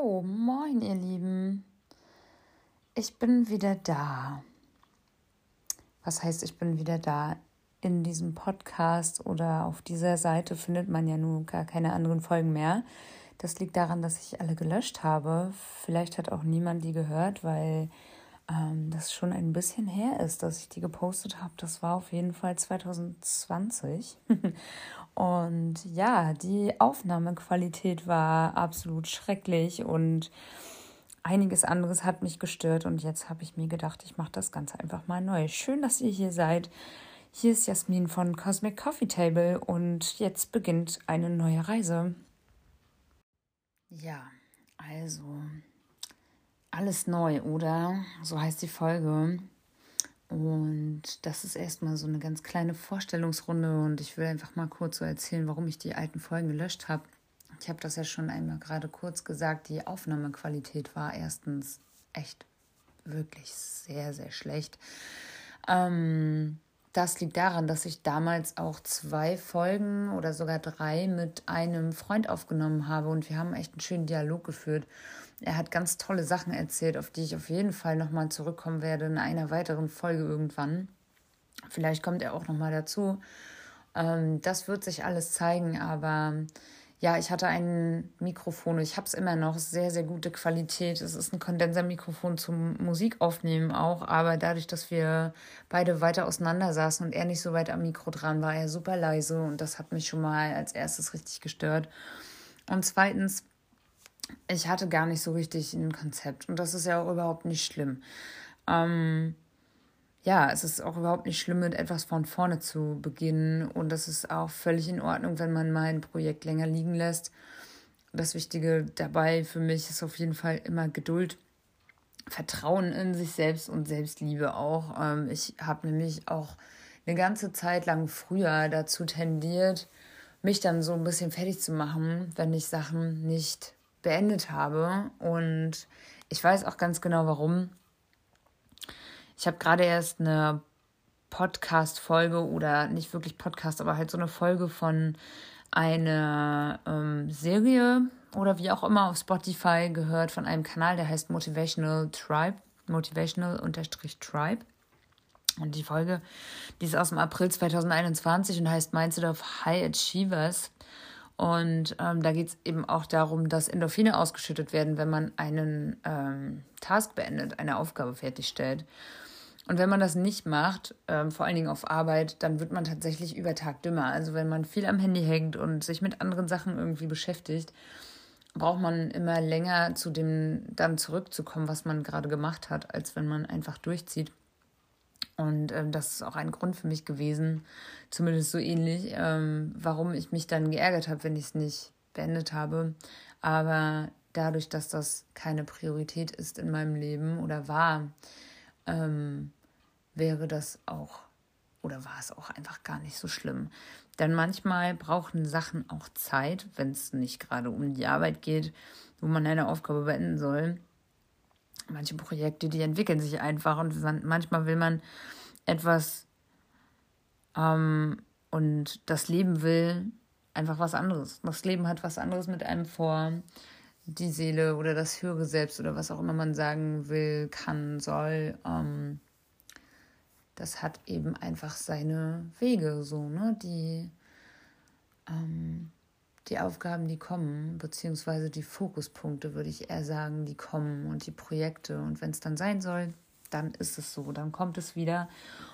Jo, moin ihr Lieben. Ich bin wieder da. Was heißt, ich bin wieder da? In diesem Podcast oder auf dieser Seite findet man ja nun gar keine anderen Folgen mehr. Das liegt daran, dass ich alle gelöscht habe. Vielleicht hat auch niemand die gehört, weil ähm, das schon ein bisschen her ist, dass ich die gepostet habe. Das war auf jeden Fall 2020. und ja, die Aufnahmequalität war absolut schrecklich und einiges anderes hat mich gestört. Und jetzt habe ich mir gedacht, ich mache das Ganze einfach mal neu. Schön, dass ihr hier seid. Hier ist Jasmin von Cosmic Coffee Table und jetzt beginnt eine neue Reise. Ja, also alles neu, oder? So heißt die Folge. Und das ist erstmal so eine ganz kleine Vorstellungsrunde und ich will einfach mal kurz so erzählen, warum ich die alten Folgen gelöscht habe. Ich habe das ja schon einmal gerade kurz gesagt, die Aufnahmequalität war erstens echt wirklich sehr, sehr schlecht. Ähm, das liegt daran, dass ich damals auch zwei Folgen oder sogar drei mit einem Freund aufgenommen habe und wir haben echt einen schönen Dialog geführt. Er hat ganz tolle Sachen erzählt, auf die ich auf jeden Fall nochmal zurückkommen werde in einer weiteren Folge irgendwann. Vielleicht kommt er auch nochmal dazu. Ähm, das wird sich alles zeigen, aber ja, ich hatte ein Mikrofon, ich habe es immer noch, sehr, sehr gute Qualität. Es ist ein Kondensermikrofon zum Musikaufnehmen auch, aber dadurch, dass wir beide weiter auseinander saßen und er nicht so weit am Mikro dran war, er super leise und das hat mich schon mal als erstes richtig gestört. Und zweitens, ich hatte gar nicht so richtig ein Konzept und das ist ja auch überhaupt nicht schlimm. Ähm, ja, es ist auch überhaupt nicht schlimm, mit etwas von vorne zu beginnen. Und das ist auch völlig in Ordnung, wenn man mal ein Projekt länger liegen lässt. Das Wichtige dabei für mich ist auf jeden Fall immer Geduld, Vertrauen in sich selbst und Selbstliebe auch. Ähm, ich habe nämlich auch eine ganze Zeit lang früher dazu tendiert, mich dann so ein bisschen fertig zu machen, wenn ich Sachen nicht beendet habe. Und ich weiß auch ganz genau warum. Ich habe gerade erst eine Podcast-Folge oder nicht wirklich Podcast, aber halt so eine Folge von einer ähm, Serie oder wie auch immer auf Spotify gehört von einem Kanal, der heißt Motivational Tribe, Motivational-Tribe. Und die Folge, die ist aus dem April 2021 und heißt Mindset of High Achievers. Und ähm, da geht es eben auch darum, dass Endorphine ausgeschüttet werden, wenn man einen ähm, Task beendet, eine Aufgabe fertigstellt. Und wenn man das nicht macht, ähm, vor allen Dingen auf Arbeit, dann wird man tatsächlich über Tag dümmer. Also wenn man viel am Handy hängt und sich mit anderen Sachen irgendwie beschäftigt, braucht man immer länger zu dem dann zurückzukommen, was man gerade gemacht hat, als wenn man einfach durchzieht. Und ähm, das ist auch ein Grund für mich gewesen, zumindest so ähnlich, ähm, warum ich mich dann geärgert habe, wenn ich es nicht beendet habe. Aber dadurch, dass das keine Priorität ist in meinem Leben oder war, ähm, wäre das auch oder war es auch einfach gar nicht so schlimm. Denn manchmal brauchen Sachen auch Zeit, wenn es nicht gerade um die Arbeit geht, wo man eine Aufgabe beenden soll. Manche Projekte, die entwickeln sich einfach und manchmal will man etwas ähm, und das Leben will einfach was anderes. Das Leben hat was anderes mit einem vor. Die Seele oder das höhere Selbst oder was auch immer man sagen will, kann, soll. Ähm, das hat eben einfach seine Wege, so, ne? Die, ähm, die Aufgaben, die kommen, beziehungsweise die Fokuspunkte, würde ich eher sagen, die kommen und die Projekte. Und wenn es dann sein soll, dann ist es so, dann kommt es wieder.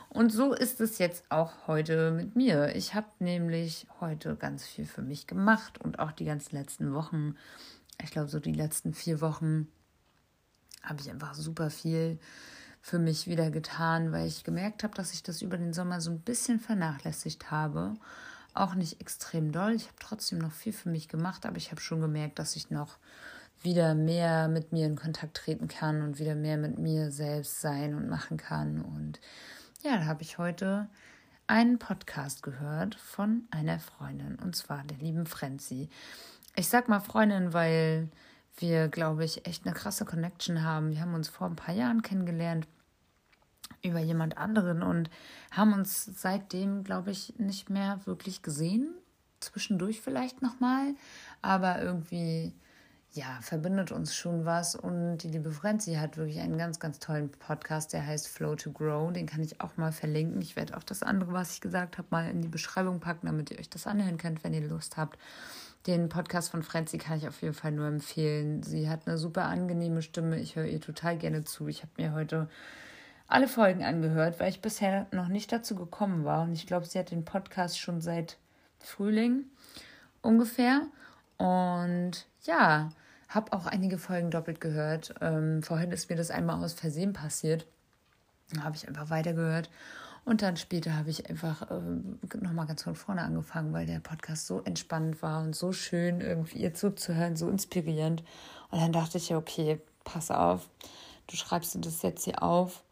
Und so ist es jetzt auch heute mit mir. Ich habe nämlich heute ganz viel für mich gemacht und auch die ganzen letzten Wochen, ich glaube so die letzten vier Wochen, habe ich einfach super viel für mich wieder getan, weil ich gemerkt habe, dass ich das über den Sommer so ein bisschen vernachlässigt habe. Auch nicht extrem doll. Ich habe trotzdem noch viel für mich gemacht, aber ich habe schon gemerkt, dass ich noch wieder mehr mit mir in Kontakt treten kann und wieder mehr mit mir selbst sein und machen kann. Und ja, da habe ich heute einen Podcast gehört von einer Freundin, und zwar der lieben Frenzy. Ich sag mal Freundin, weil wir, glaube ich, echt eine krasse Connection haben. Wir haben uns vor ein paar Jahren kennengelernt über jemand anderen und haben uns seitdem, glaube ich, nicht mehr wirklich gesehen. Zwischendurch vielleicht nochmal, aber irgendwie, ja, verbindet uns schon was. Und die liebe Frenzy hat wirklich einen ganz, ganz tollen Podcast, der heißt Flow to Grow. Den kann ich auch mal verlinken. Ich werde auch das andere, was ich gesagt habe, mal in die Beschreibung packen, damit ihr euch das anhören könnt, wenn ihr Lust habt. Den Podcast von Frenzy kann ich auf jeden Fall nur empfehlen. Sie hat eine super angenehme Stimme. Ich höre ihr total gerne zu. Ich habe mir heute alle Folgen angehört, weil ich bisher noch nicht dazu gekommen war. Und ich glaube, sie hat den Podcast schon seit Frühling ungefähr. Und ja, habe auch einige Folgen doppelt gehört. Ähm, vorhin ist mir das einmal aus Versehen passiert. Da habe ich einfach weitergehört. Und dann später habe ich einfach äh, nochmal ganz von vorne angefangen, weil der Podcast so entspannend war und so schön, irgendwie ihr zuzuhören, so inspirierend. Und dann dachte ich ja, okay, pass auf, du schreibst das jetzt hier auf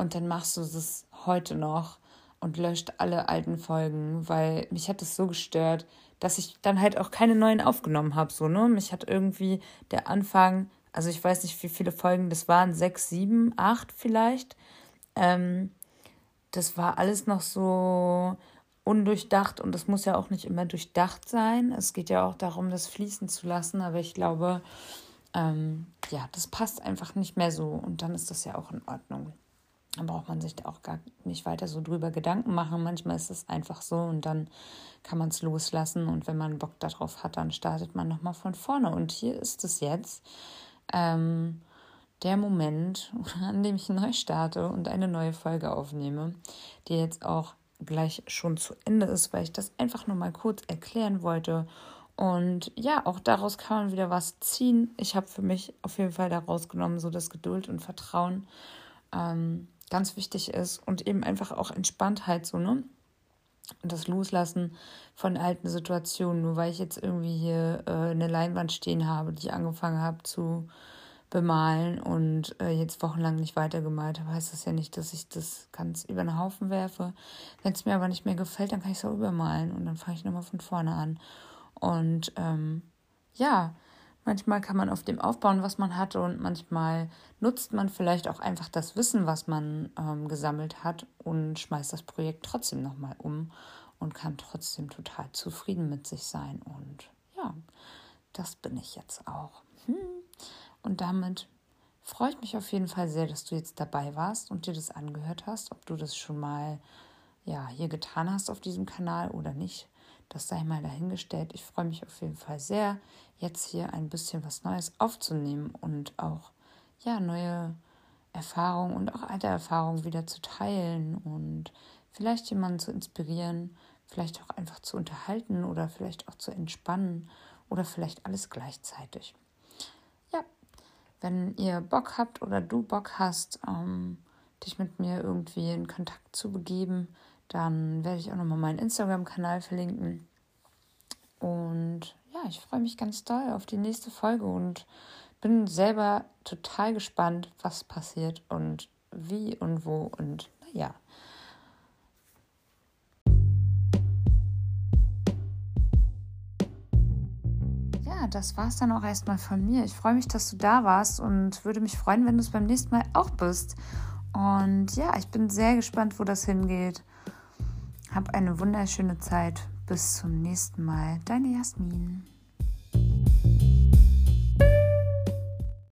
und dann machst du das heute noch und löscht alle alten Folgen, weil mich hat es so gestört, dass ich dann halt auch keine neuen aufgenommen habe. So, ne? Mich hat irgendwie der Anfang, also ich weiß nicht, wie viele Folgen das waren, sechs, sieben, acht vielleicht. Ähm, das war alles noch so undurchdacht und das muss ja auch nicht immer durchdacht sein. Es geht ja auch darum, das fließen zu lassen, aber ich glaube, ähm, ja, das passt einfach nicht mehr so und dann ist das ja auch in Ordnung. Da braucht man sich da auch gar nicht weiter so drüber Gedanken machen. Manchmal ist es einfach so und dann kann man es loslassen und wenn man Bock darauf hat, dann startet man nochmal von vorne. Und hier ist es jetzt ähm, der Moment, an dem ich neu starte und eine neue Folge aufnehme, die jetzt auch gleich schon zu Ende ist, weil ich das einfach nur mal kurz erklären wollte. Und ja, auch daraus kann man wieder was ziehen. Ich habe für mich auf jeden Fall daraus genommen, so dass Geduld und Vertrauen ähm, ganz wichtig ist und eben einfach auch Entspanntheit so, ne? Und das Loslassen von alten Situationen, nur weil ich jetzt irgendwie hier äh, eine Leinwand stehen habe, die ich angefangen habe zu bemalen und äh, jetzt wochenlang nicht weitergemalt habe, heißt das ja nicht, dass ich das ganz über den Haufen werfe. Wenn es mir aber nicht mehr gefällt, dann kann ich es auch übermalen und dann fange ich nochmal von vorne an. Und ähm, ja, Manchmal kann man auf dem aufbauen, was man hatte, und manchmal nutzt man vielleicht auch einfach das Wissen, was man ähm, gesammelt hat, und schmeißt das Projekt trotzdem nochmal um und kann trotzdem total zufrieden mit sich sein. Und ja, das bin ich jetzt auch. Hm. Und damit freue ich mich auf jeden Fall sehr, dass du jetzt dabei warst und dir das angehört hast, ob du das schon mal ja, hier getan hast auf diesem Kanal oder nicht. Das sei mal dahingestellt. Ich freue mich auf jeden Fall sehr, jetzt hier ein bisschen was Neues aufzunehmen und auch ja neue Erfahrungen und auch alte Erfahrungen wieder zu teilen und vielleicht jemanden zu inspirieren, vielleicht auch einfach zu unterhalten oder vielleicht auch zu entspannen oder vielleicht alles gleichzeitig. Ja, wenn ihr Bock habt oder du Bock hast, ähm, dich mit mir irgendwie in Kontakt zu begeben, dann werde ich auch nochmal meinen Instagram-Kanal verlinken. Und ja, ich freue mich ganz doll auf die nächste Folge und bin selber total gespannt, was passiert und wie und wo und naja. Ja, das war es dann auch erstmal von mir. Ich freue mich, dass du da warst und würde mich freuen, wenn du es beim nächsten Mal auch bist. Und ja, ich bin sehr gespannt, wo das hingeht. Hab eine wunderschöne Zeit. Bis zum nächsten Mal. Deine Jasmin.